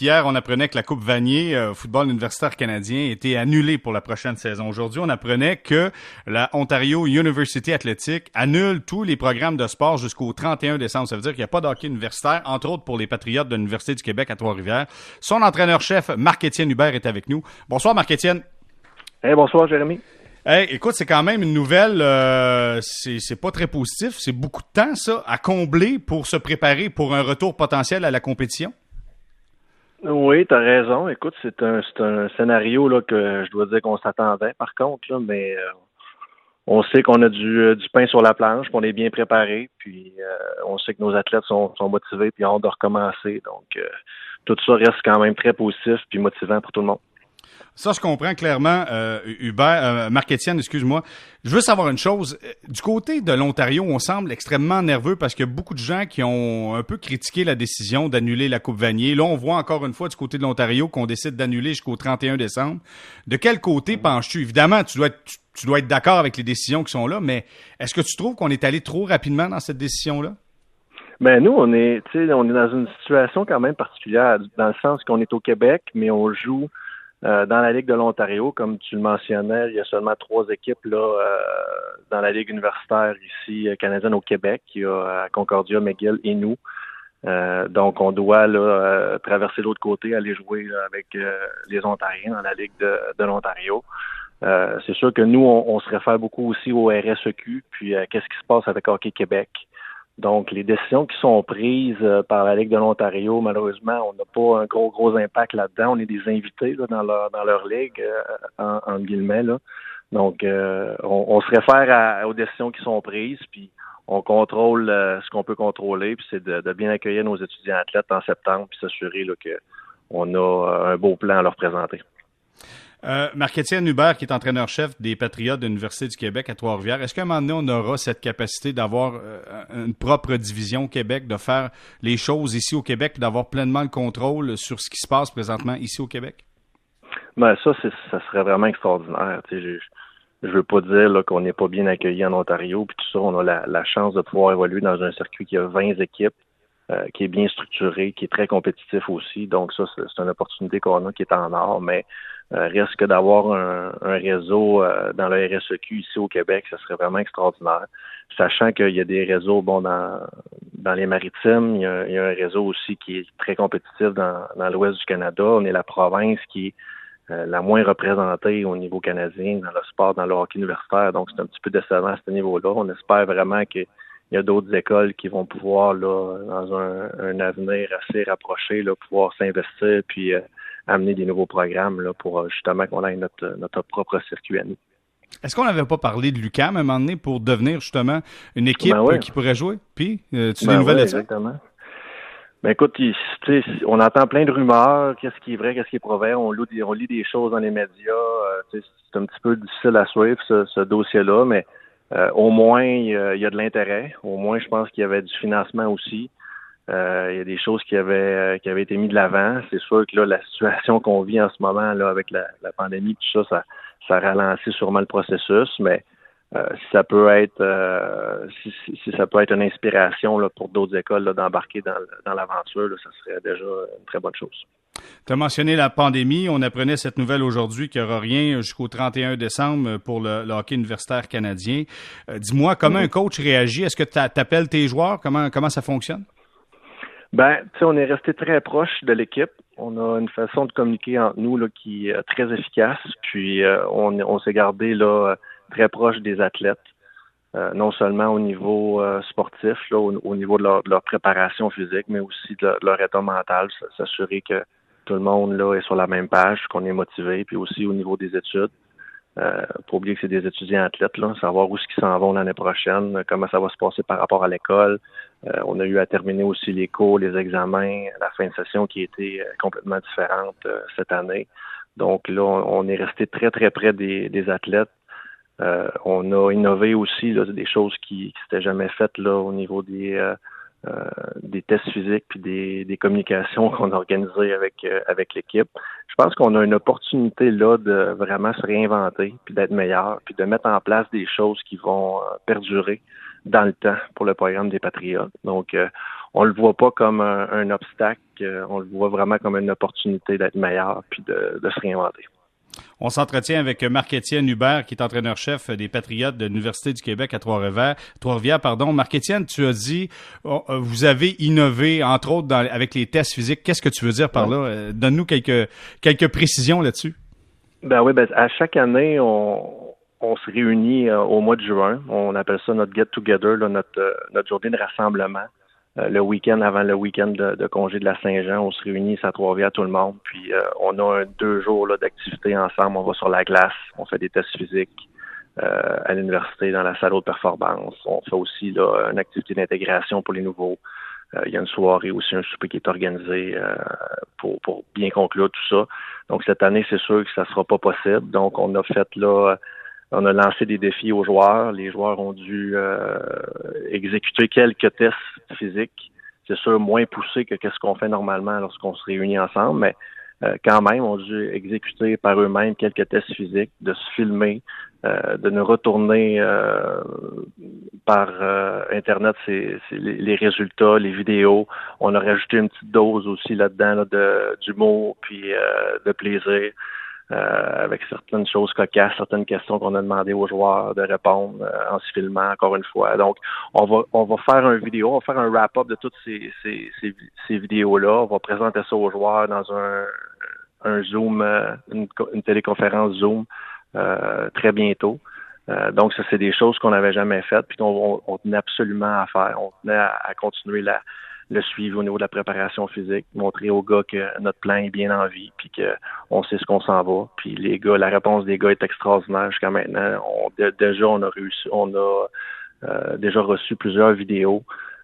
Hier, on apprenait que la Coupe Vanier, euh, football universitaire canadien, était annulée pour la prochaine saison. Aujourd'hui, on apprenait que la Ontario University Athletic annule tous les programmes de sport jusqu'au 31 décembre. Ça veut dire qu'il n'y a pas d'hockey universitaire, entre autres pour les Patriotes de l'Université du Québec à Trois-Rivières. Son entraîneur-chef, Marc-Étienne Hubert, est avec nous. Bonsoir, Marc-Étienne. Hey, bonsoir, Jérémy. Hey, écoute, c'est quand même une nouvelle, euh, c'est pas très positif. C'est beaucoup de temps, ça, à combler pour se préparer pour un retour potentiel à la compétition. Oui, tu as raison. Écoute, c'est un, un scénario là, que je dois dire qu'on s'attendait, par contre, là, mais euh, on sait qu'on a du, euh, du, pain sur la planche, qu'on est bien préparé, puis euh, on sait que nos athlètes sont, sont motivés, puis ont de recommencer. Donc, tout ça reste quand même très positif puis motivant pour tout le monde. Ça, je comprends clairement, euh, Hubert, euh, Marc-Étienne, excuse-moi. Je veux savoir une chose. Du côté de l'Ontario, on semble extrêmement nerveux parce qu'il y a beaucoup de gens qui ont un peu critiqué la décision d'annuler la Coupe Vanier. Là, on voit encore une fois du côté de l'Ontario qu'on décide d'annuler jusqu'au 31 décembre. De quel côté penches-tu? Évidemment, tu dois être, tu dois être d'accord avec les décisions qui sont là, mais est-ce que tu trouves qu'on est allé trop rapidement dans cette décision-là? Ben nous, on est, on est dans une situation quand même particulière, dans le sens qu'on est au Québec, mais on joue euh, dans la Ligue de l'Ontario, comme tu le mentionnais, il y a seulement trois équipes là euh, dans la Ligue universitaire ici euh, canadienne au Québec. Il y a Concordia, McGill et nous. donc, on doit là, traverser l'autre côté, aller jouer avec les Ontariens dans la Ligue de, de l'Ontario. c'est sûr que nous, on, on, se réfère beaucoup aussi au RSEQ, puis qu'est-ce qui se passe avec Hockey Québec? Donc, les décisions qui sont prises euh, par la Ligue de l'Ontario, malheureusement, on n'a pas un gros, gros impact là-dedans. On est des invités dans, leur, ligue, euh, en, guillemets. Donc, euh, on, se réfère aux décisions qui sont prises, puis on contrôle ce qu'on peut contrôler, puis c'est de, de, bien accueillir nos étudiants athlètes en septembre, puis s'assurer qu'on a un beau plan à leur présenter. Euh, Marc-Étienne Hubert, qui est entraîneur-chef des Patriotes de l'Université du Québec à Trois-Rivières, est-ce qu'à un moment donné, on aura cette capacité d'avoir euh, une propre division Québec, de faire les choses ici au Québec, d'avoir pleinement le contrôle sur ce qui se passe présentement ici au Québec? Ben ça, ça serait vraiment extraordinaire. je, je veux pas dire qu'on n'est pas bien accueilli en Ontario, puis tout ça, on a la, chance de pouvoir évoluer dans un circuit qui a 20 équipes, euh, qui est bien structuré, qui est très compétitif aussi. Donc ça, c'est une opportunité qu'on a qui est en or, mais risque d'avoir un, réseau euh, dans le RSEQ ici au Québec, ce serait vraiment extraordinaire. Sachant qu'il y a des réseaux bon dans, dans les maritimes, il y, a, un réseau aussi qui est très compétitif dans, dans l'ouest du Canada. On est la province qui est euh, la moins représentée au niveau canadien dans le sport, dans le hockey universitaire. Donc, c'est un petit peu décevant à ce niveau-là. On espère vraiment qu'il y a d'autres écoles qui vont pouvoir, là, dans un, un avenir assez rapproché, là, pouvoir s'investir puis amener des nouveaux programmes là, pour euh, justement qu'on ait notre, notre propre circuit à nous. Est-ce qu'on n'avait pas parlé de l'UCAM à un moment donné pour devenir justement une équipe ben qui pourrait jouer? Puis, euh, tu ben des nouvelles Exactement. Ben écoute, on entend plein de rumeurs, qu'est-ce qui est vrai, qu'est-ce qui est vrai, on lit, on lit des choses dans les médias, euh, c'est un petit peu difficile à suivre ce, dossier-là, mais au moins il y, a, de l'intérêt, au moins je pense qu'il y avait du financement aussi. Euh, il y a des choses qui avaient euh, qui avaient été mises de l'avant. C'est sûr que là, la situation qu'on vit en ce moment là avec la, la pandémie, tout ça, ça, ça ralentit sûrement le processus, mais euh, si ça peut être si, si, ça peut être une inspiration là, pour d'autres écoles d'embarquer dans, dans l'aventure, ça serait déjà une très bonne chose. Tu as mentionné la pandémie. On apprenait cette nouvelle aujourd'hui qu'il n'y aura rien jusqu'au 31 décembre pour le, hockey universitaire canadien. Dis-moi, comment mm-hmm. un coach réagit? Est-ce que tu appelles tes joueurs? Comment, comment ça fonctionne? Ben, tu sais, on est resté très proche de l'équipe. On a une façon de communiquer entre nous qui est très efficace. Puis euh, on, s'est gardé là très proche des athlètes, euh, non seulement au niveau euh, sportif, au, niveau de leur, préparation physique, mais aussi de leur, état mental, s'assurer que tout le monde là est sur la même page, qu'on est motivé, puis aussi au niveau des études. Euh, pour oublier que c'est des étudiants athlètes, là, savoir où qu'ils s'en vont l'année prochaine, comment ça va se passer par rapport à l'école. Euh, on a eu à terminer aussi les cours, les examens, la fin de session qui était euh, complètement différente cette année. Donc là, on, est resté très, très près des, des athlètes. on a innové aussi là, des choses qui, s'étaient jamais faites là au niveau des euh, des tests physiques puis des, des communications qu'on a organisées avec euh, avec l'équipe. Je pense qu'on a une opportunité là de vraiment se réinventer puis d'être meilleur puis de mettre en place des choses qui vont euh, perdurer dans le temps pour le programme des Patriotes. Donc on le voit pas comme un, obstacle, on le voit vraiment comme une opportunité d'être meilleur puis de, de se réinventer. On s'entretient avec Marc-Étienne Hubert, qui est entraîneur-chef des Patriotes de l'Université du Québec à Trois-Rivières. Trois-Rivières, pardon. Marc-Étienne, tu as dit, oh, euh, vous avez innové, entre autres, dans, avec les tests physiques. Qu'est-ce que tu veux dire par là? Euh, donne-nous quelques, quelques précisions là-dessus. Ben oui, ben, à chaque année, on, on se réunit euh, au mois de juin. On appelle ça notre get-together, notre, notre journée de rassemblement. Euh, le week-end avant le week-end de, congé de la Saint-Jean, on se réunit à Trois-Rivières tout le monde, puis euh, on a deux jours d'activité ensemble. On va sur la glace, on fait des tests physiques euh, à l'université dans la salle de performance. On fait aussi là, une activité d'intégration pour les nouveaux. il y a une soirée aussi, un souper qui est organisé pour, pour bien conclure tout ça. Donc cette année, c'est sûr que ça sera pas possible. Donc on a fait là on a lancé des défis aux joueurs. Les joueurs ont dû euh, exécuter quelques tests physiques. C'est sûr, moins poussés que ce qu'on fait normalement lorsqu'on se réunit ensemble, mais euh, quand même, ont dû exécuter par eux-mêmes quelques tests physiques, de se filmer, euh, de nous retourner par Internet c'est les, résultats, les vidéos. On a rajouté une petite dose aussi là-dedans d'humour puis de plaisir. Euh, avec certaines choses cocasses, certaines questions qu'on a demandé aux joueurs de répondre euh, en se filmant encore une fois. Donc, on va on va faire une vidéo, on va faire un wrap-up de toutes ces, ces, ces, vidéos-là. On va présenter ça aux joueurs dans un, un Zoom, euh, une, téléconférence Zoom très bientôt. donc, ça, c'est des choses qu'on n'avait jamais faites, puis qu'on on, tenait absolument à faire. On tenait à continuer la, le suivre au niveau de la préparation physique, montrer aux gars que notre plan est bien en vie, puis qu'on sait ce qu'on s'en va. Puis les gars, la réponse des gars est extraordinaire jusqu'à maintenant. On, déjà, on a réussi, on a euh, déjà reçu plusieurs vidéos.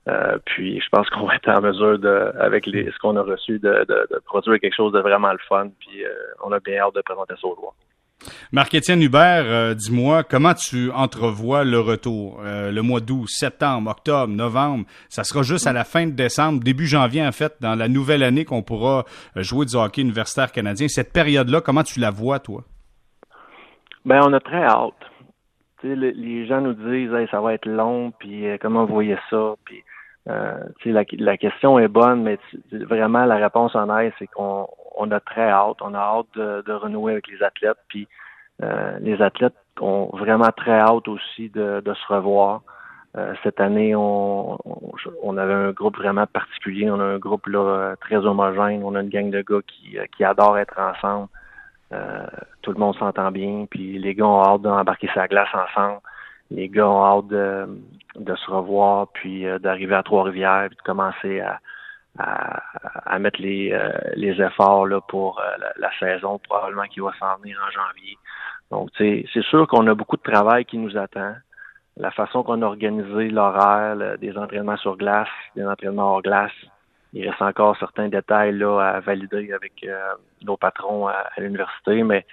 Euh, puis je pense qu'on va être en mesure de, avec les, ce qu'on a reçu, de, produire quelque chose de vraiment le fun. Puis euh, on a bien hâte de présenter ça aux joueurs. Marc-Étienne Hubert, euh, dis-moi, comment tu entrevois le retour? Euh, le mois d'août, septembre, octobre, novembre, ça sera juste à la fin de décembre, début janvier en fait, dans la nouvelle année qu'on pourra euh, jouer du hockey universitaire canadien. Cette période-là, comment tu la vois, toi? Ben, on a très hâte. les gens nous disent ça va être long, puis comment vous voyez ça, puis la, la question est bonne, mais vraiment la réponse en est, c'est qu'on on a très hâte. On a hâte de, renouer avec les athlètes. Puis euh, les athlètes ont vraiment très hâte aussi de, se revoir. Euh, cette année, on, avait un groupe vraiment particulier. On a un groupe là, très homogène. On a une gang de gars qui, qui adorent être ensemble. Euh, tout le monde s'entend bien. Puis les gars ont hâte d'embarquer sa glace ensemble. Les gars ont hâte de, de se revoir, puis d'arriver à Trois-Rivières, puis de commencer à, à, mettre les, euh, les efforts là, pour euh, la, saison probablement qui va s'en venir en janvier. Donc, c'est sûr qu'on a beaucoup de travail qui nous attend. La façon qu'on a organisé l'horaire des entraînements sur glace, des entraînements hors glace, il reste encore certains détails là à valider avec euh, nos patrons à, l'université, mais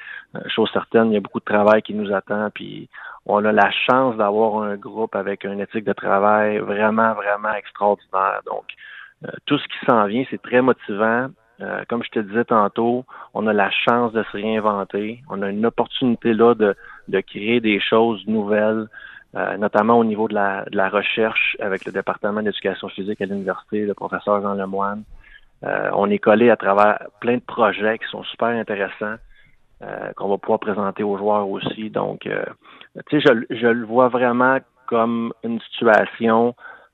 chose certaine, il y a beaucoup de travail qui nous attend, puis on a la chance d'avoir un groupe avec une éthique de travail vraiment, vraiment extraordinaire. Donc, euh, tout ce qui s'en vient, c'est très motivant. Euh, comme je te disais tantôt, on a la chance de se réinventer. On a une opportunité là de, de créer des choses nouvelles, euh, notamment au niveau de la, recherche avec le département d'éducation physique à l'université, le professeur Jean Lemoine. on est collé à travers plein de projets qui sont super intéressants, qu'on va pouvoir présenter aux joueurs aussi. Donc, tu sais, je le vois vraiment comme une situation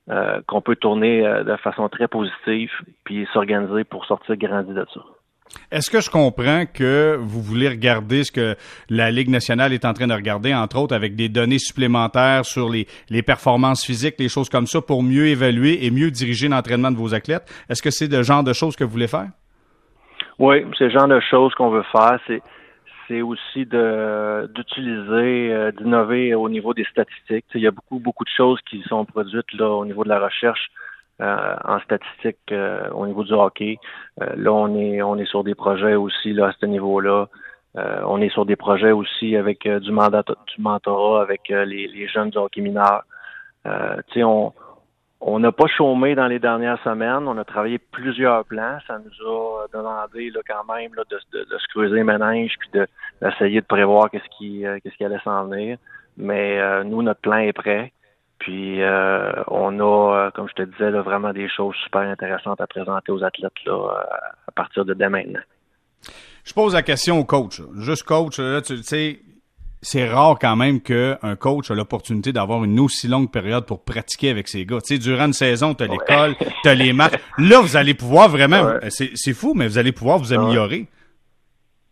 euh, qu'on peut tourner euh, de façon très positive puis s'organiser pour sortir grandi de ça. Est-ce que je comprends que vous voulez regarder ce que la Ligue nationale est en train de regarder, entre autres avec des données supplémentaires sur les, les performances physiques, les choses comme ça, pour mieux évaluer et mieux diriger l'entraînement de vos athlètes? Est-ce que c'est le genre de choses que vous voulez faire? Oui, c'est le genre de choses qu'on veut faire. C'est c'est aussi de d'utiliser, euh, d'innover au niveau des statistiques. il y a beaucoup, beaucoup de choses qui sont produites là au niveau de la recherche euh, en statistique euh, au niveau du hockey. là, on est on est sur des projets aussi là à ce niveau-là. on est sur des projets aussi avec du mandat du mentorat avec les, les jeunes du hockey mineur. on on n'a pas chômé dans les dernières semaines. On a travaillé plusieurs plans. Ça nous a demandé là, quand même là, de, se creuser les méninges puis d'essayer de, prévoir qu'est-ce qui, euh, qu'est-ce qui allait s'en venir. Mais euh, nous, notre plan est prêt. Puis on a, comme je te disais, vraiment des choses super intéressantes à présenter aux athlètes là, à partir de dès maintenant. Je pose la question au coach. Juste coach, là, tu sais, c'est rare quand même qu'un coach a l'opportunité d'avoir une aussi longue période pour pratiquer avec ses gars. Tu sais, durant une saison, tu as l'école, tu as les matchs. Là, vous allez pouvoir vraiment, c'est fou, mais vous allez pouvoir vous améliorer.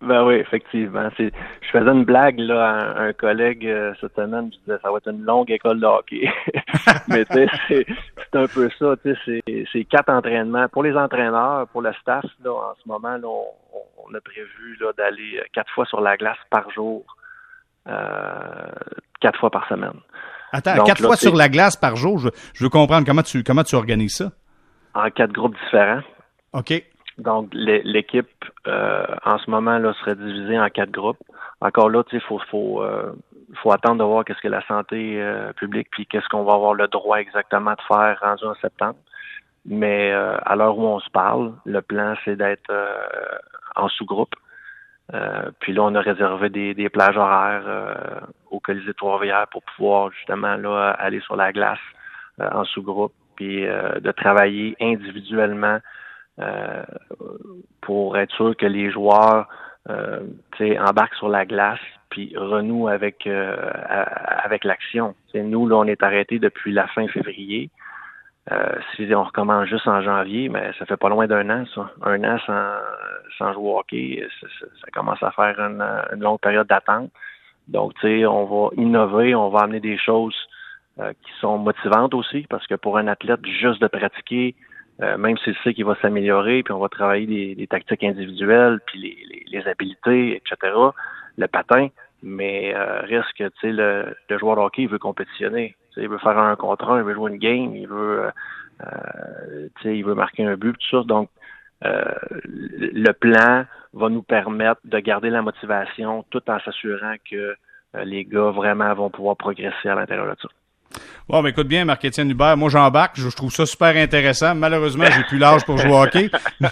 Ben oui, effectivement. Je faisais une blague là à un, collègue euh, cette semaine, je disais ça va être une longue école de hockey. Mais tu sais, c'est un peu ça, tu sais, c'est quatre entraînements. Pour les entraîneurs, pour le staff, là, en ce moment, là, on, a prévu là, d'aller euh, quatre fois sur la glace par jour, quatre fois par semaine. Attends, quatre fois sur la glace par jour, je, je veux comprendre comment tu comment tu organises ça? En quatre groupes différents. OK. Donc, l'équipe, euh, en ce moment, là, serait divisée en quatre groupes. Encore là, sais, faut, faut, euh, faut attendre de voir qu'est-ce que la santé euh, publique, puis qu'est-ce qu'on va avoir le droit exactement de faire rendu en septembre. Mais à l'heure où on se parle, le plan, c'est d'être en sous-groupe. Puis là, on a réservé des, des plages horaires au Colisée Trois-Rivières pour pouvoir justement là aller sur la glace en sous-groupe, puis de travailler individuellement euh, pour être sûr que les joueurs euh, embarquent sur la glace puis renouent avec euh, avec l'action. Nous, là, on est arrêté depuis la fin février. Euh, si on recommence juste en janvier, mais ça fait pas loin d'un an, ça. Un an sans, sans jouer au hockey, ça, commence à faire une, une longue période d'attente. Donc, tu sais, on va innover, on va amener des choses qui sont motivantes aussi, parce que pour un athlète, juste de pratiquer, euh, même s'il sait qu'il va s'améliorer, puis on va travailler des, tactiques individuelles, puis les, les, habiletés, etc., le patin, mais euh, risque, tu sais, le, le, joueur de hockey, il veut compétitionner. il veut faire un contre un, il veut jouer une game, il veut, euh, sais, il veut marquer un but, tout ça. Donc, le plan va nous permettre de garder la motivation tout en s'assurant que les gars vraiment vont pouvoir progresser à l'intérieur de ça. Bon, ben écoute bien, Marc-Étienne Hubert, moi j'embarque, je, trouve ça super intéressant. Malheureusement, j'ai plus l'âge pour jouer au hockey, mais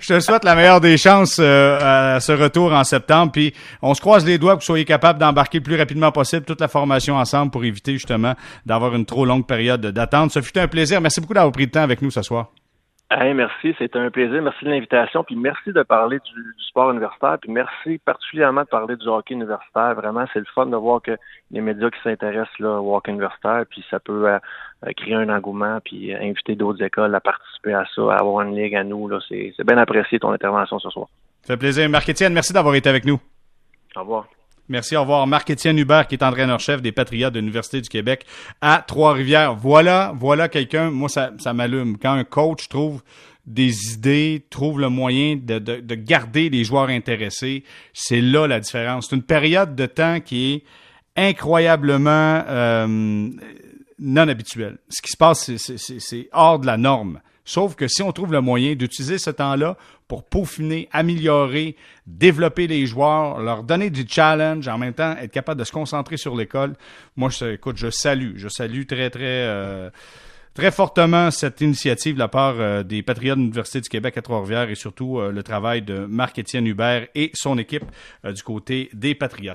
je te souhaite la meilleure des chances euh, à ce retour en septembre. Puis on se croise les doigts que vous soyez capable d'embarquer le plus rapidement possible toute la formation ensemble pour éviter justement d'avoir une trop longue période d'attente. Ce fut un plaisir. Merci beaucoup d'avoir pris le temps avec nous ce soir. Hey, merci, c'était un plaisir. Merci de l'invitation, puis merci de parler du, sport universitaire, puis merci particulièrement de parler du hockey universitaire. Vraiment, c'est le fun de voir que les médias qui s'intéressent là, au hockey universitaire, puis ça peut euh, euh, créer un engouement, puis inviter d'autres écoles à participer à ça, à avoir une ligue à nous. Là, c'est, bien apprécié ton intervention ce soir. Ça fait plaisir. Marc-Étienne, merci d'avoir été avec nous. Au revoir. Merci, au revoir. Marc-Étienne Hubert, qui est entraîneur-chef des Patriotes de l'Université du Québec à Trois-Rivières. Voilà, voilà quelqu'un, moi, ça, ça m'allume. Quand un coach trouve des idées, trouve le moyen de, de, de garder les joueurs intéressés, c'est là la différence. C'est une période de temps qui est incroyablement euh, non habituelle. Ce qui se passe, c'est hors de la norme. Sauf que si on trouve le moyen d'utiliser ce temps-là pour peaufiner, améliorer, développer les joueurs, leur donner du challenge, en même temps être capable de se concentrer sur l'école, moi, je, écoute, je salue, je salue très, très, euh, très fortement cette initiative de la part euh, des Patriotes de l'Université du Québec à Trois-Rivières et surtout euh, le travail de Marc-Étienne Hubert et son équipe du côté des Patriotes.